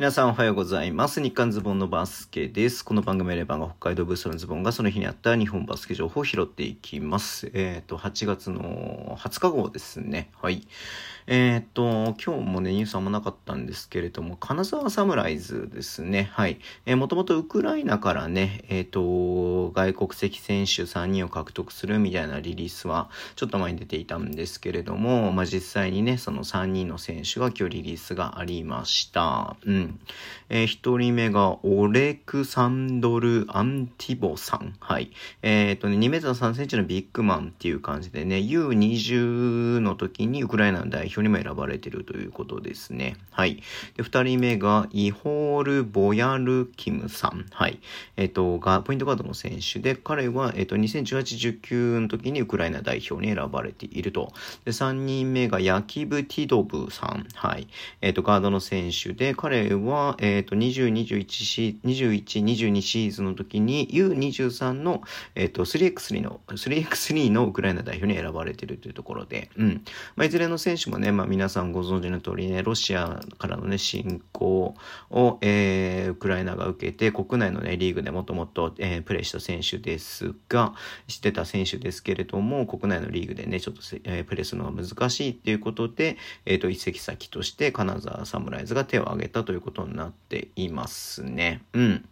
皆さんおはようございます。日刊ズボンのバスケです。この番組はレバンが北海道ブースのズボンがその日にあった日本バスケ情報を拾っていきます。えっ、と、8月の20日号ですね。はい。えっ、と、今日もね、ニュースあんまなかったんですけれども、金沢サムライズですね。はい。えー、もともとウクライナからね、えっ、と、外国籍選手3人を獲得するみたいなリリースは、ちょっと前に出ていたんですけれども、まあ、実際にね、その3人の選手が今日リリースがありました。うん。えー、1人目がオレクサンドル・アンティボさん。はい。えっ、とね、2メートル3センチのビッグマンっていう感じでね、U20 の時にウクライナの代表にも選ばれてるということですね。はい。で、2人目がイホール・ボヤル・キムさん。はい。えっ、と、が、ポイントガードの選手で、彼は、えっ、と、2018-19の時にウクライナ代表に選ばれていると。で、3人目がヤキブ・ティドブさん。はい。えっ、と、ガードの選手で、彼は、えっ、と、20、21シ21、22シーズンの時に U23 の、えっ、と、3x3 の、3x3 のウクライナ代表に選ばれているというところで、うん。まあ、いずれの選手もね、まあ、皆さんご存知の通りね、ロシアからのね、侵攻を、えー、ウクライナが受けて、国内のね、リーグでもともと、えー、プレーした選手ですが、知ってた選手ですけれども、国内のリーグでね、ちょっと、えー、プレーするのが難しいっていうことで、えっ、と、移籍先として金沢サムライズが手を挙げたということになっていますね。うん。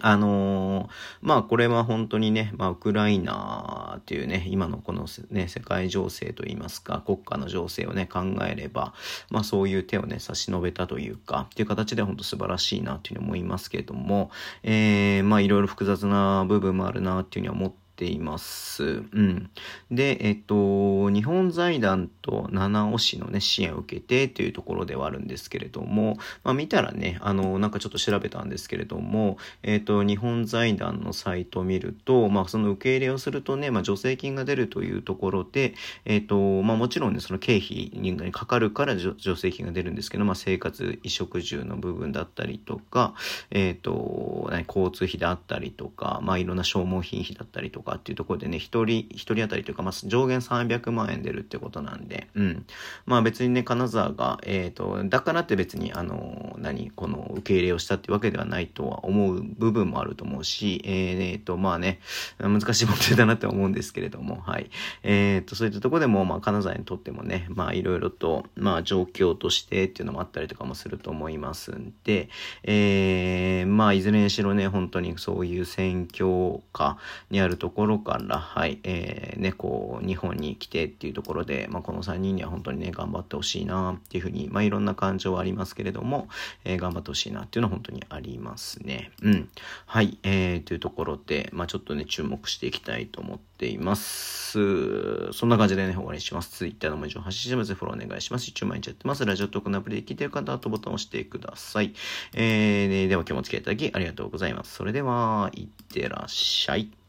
あのー、まあこれは本当にね、まあウクライナっていうね、今のこのね、世界情勢といいますか、国家の情勢をね、考えれば、まあそういう手をね、差し伸べたというか、っていう形で本当素晴らしいなっていうふうに思いますけれども、えー、まあいろいろ複雑な部分もあるなっていうふうには思ってています。うん。で、えっと、日本財団と七尾市のね、支援を受けてというところではあるんですけれども、まあ見たらね、あの、なんかちょっと調べたんですけれども、えっと、日本財団のサイトを見ると、まあその受け入れをするとね、まあ助成金が出るというところで、えっと、まあもちろんね、その経費にかかるから助成金が出るんですけど、まあ生活、衣食住の部分だったりとか、えっと、交通費であったりとか、まあいろんな消耗品費だったりとか、かっていうところでね、一人、一人当たりというか、まあ、上限300万円出るってことなんで、うん。まあ別にね、金沢が、えっ、ー、と、だからって別に、あの、何、この受け入れをしたってわけではないとは思う部分もあると思うし、えっ、ー、と、まあね、難しい問題だなって思うんですけれども、はい。えっ、ー、と、そういったところでも、まあ金沢にとってもね、まあいろいろと、まあ状況としてっていうのもあったりとかもすると思いますんで、えー、まあいずれにしろね、本当にそういう選挙下にあるところから、はい、えー、ね、こう、日本に来てっていうところで、まあ、この3人には本当にね、頑張ってほしいなっていうふうに、まあ、いろんな感情はありますけれども、えー、頑張ってほしいなっていうのは本当にありますね。うん。はい、えー、というところで、まあ、ちょっとね、注目していきたいと思っています。そんな感じでね、終わりにします。Twitter の文字を発信します。フォローお願いします。一応毎日やってます。ラジオトークのアプリで聞いてる方は、とボタンを押してください。えー、では今日もお付き合いいただきありがとうございます。それでは、いってらっしゃい。